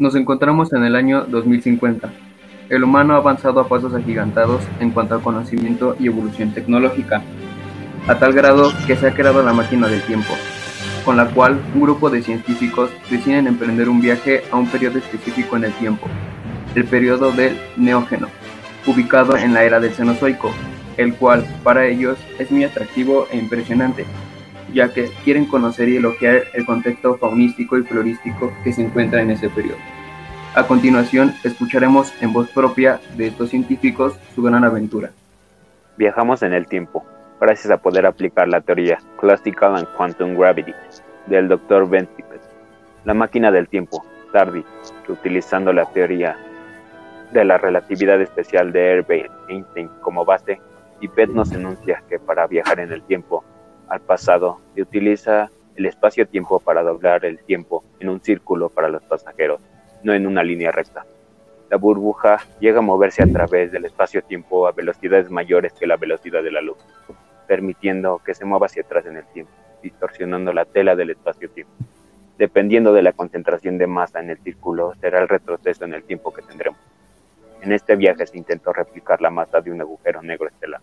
Nos encontramos en el año 2050. El humano ha avanzado a pasos agigantados en cuanto a conocimiento y evolución tecnológica, a tal grado que se ha creado la máquina del tiempo, con la cual un grupo de científicos deciden emprender un viaje a un periodo específico en el tiempo, el periodo del Neógeno, ubicado en la era del Cenozoico, el cual para ellos es muy atractivo e impresionante, ya que quieren conocer y elogiar el contexto faunístico y florístico que se encuentra en ese periodo. A continuación, escucharemos en voz propia de estos científicos su gran aventura. Viajamos en el tiempo, gracias a poder aplicar la teoría Classical and Quantum Gravity del Dr. Ben. La máquina del tiempo, TARDI, utilizando la teoría de la relatividad especial de Herbert Einstein como base, Tippett nos enuncia que para viajar en el tiempo al pasado se utiliza el espacio-tiempo para doblar el tiempo en un círculo para los pasajeros, no en una línea recta. La burbuja llega a moverse a través del espacio-tiempo a velocidades mayores que la velocidad de la luz permitiendo que se mueva hacia atrás en el tiempo, distorsionando la tela del espacio-tiempo. Dependiendo de la concentración de masa en el círculo, será el retroceso en el tiempo que tendremos. En este viaje se intentó replicar la masa de un agujero negro estelar.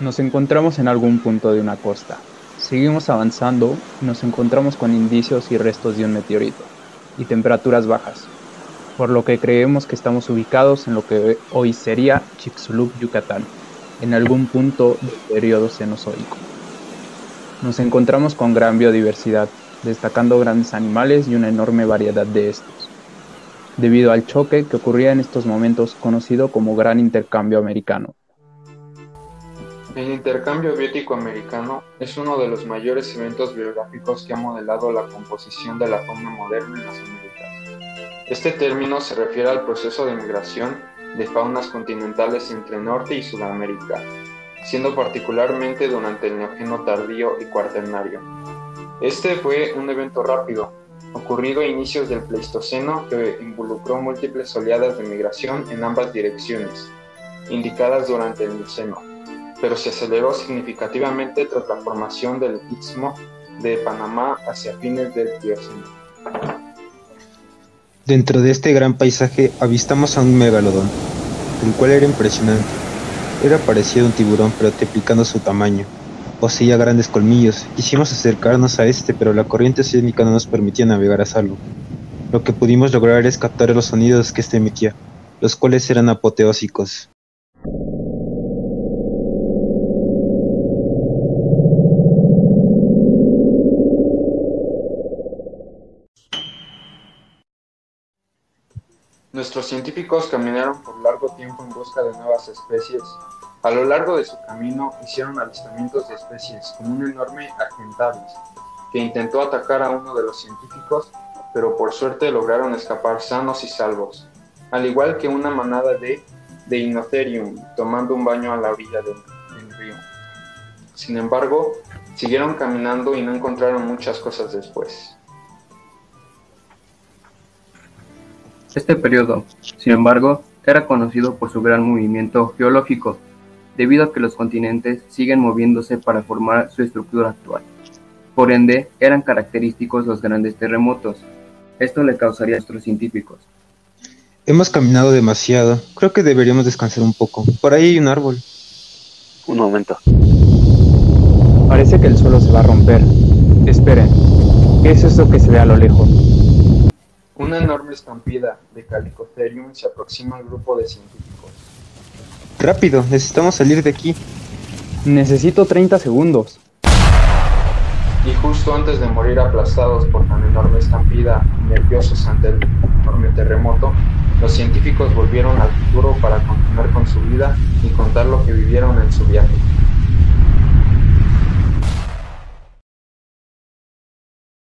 Nos encontramos en algún punto de una costa. Seguimos avanzando y nos encontramos con indicios y restos de un meteorito y temperaturas bajas, por lo que creemos que estamos ubicados en lo que hoy sería Chicxulub, Yucatán, en algún punto del periodo cenozoico. Nos encontramos con gran biodiversidad, destacando grandes animales y una enorme variedad de estos, debido al choque que ocurría en estos momentos conocido como Gran Intercambio Americano, el intercambio biótico americano es uno de los mayores eventos biográficos que ha modelado la composición de la fauna moderna en las Américas. Este término se refiere al proceso de migración de faunas continentales entre Norte y Sudamérica, siendo particularmente durante el Neógeno tardío y cuaternario. Este fue un evento rápido, ocurrido a inicios del Pleistoceno que involucró múltiples oleadas de migración en ambas direcciones, indicadas durante el Mioceno pero se aceleró significativamente tras la formación del Istmo de Panamá hacia fines del Plioceno. Dentro de este gran paisaje avistamos a un megalodón, el cual era impresionante. Era parecido a un tiburón, pero triplicando su tamaño. Poseía grandes colmillos. Quisimos acercarnos a este, pero la corriente oceánica no nos permitía navegar a salvo. Lo que pudimos lograr es captar los sonidos que este emitía, los cuales eran apoteósicos. Nuestros científicos caminaron por largo tiempo en busca de nuevas especies. A lo largo de su camino hicieron avistamientos de especies, como un enorme Argentavis, que intentó atacar a uno de los científicos, pero por suerte lograron escapar sanos y salvos, al igual que una manada de Deinotherium tomando un baño a la orilla del, del río. Sin embargo, siguieron caminando y no encontraron muchas cosas después. Este periodo, sin embargo, era conocido por su gran movimiento geológico, debido a que los continentes siguen moviéndose para formar su estructura actual. Por ende, eran característicos los grandes terremotos. Esto le causaría a nuestros científicos. Hemos caminado demasiado. Creo que deberíamos descansar un poco. Por ahí hay un árbol. Un momento. Parece que el suelo se va a romper. Esperen. ¿Qué es eso que se ve a lo lejos? Una enorme estampida de Calicotherium se aproxima al grupo de científicos. Rápido, necesitamos salir de aquí. Necesito 30 segundos. Y justo antes de morir aplastados por tan enorme estampida y nerviosos ante el enorme terremoto, los científicos volvieron al futuro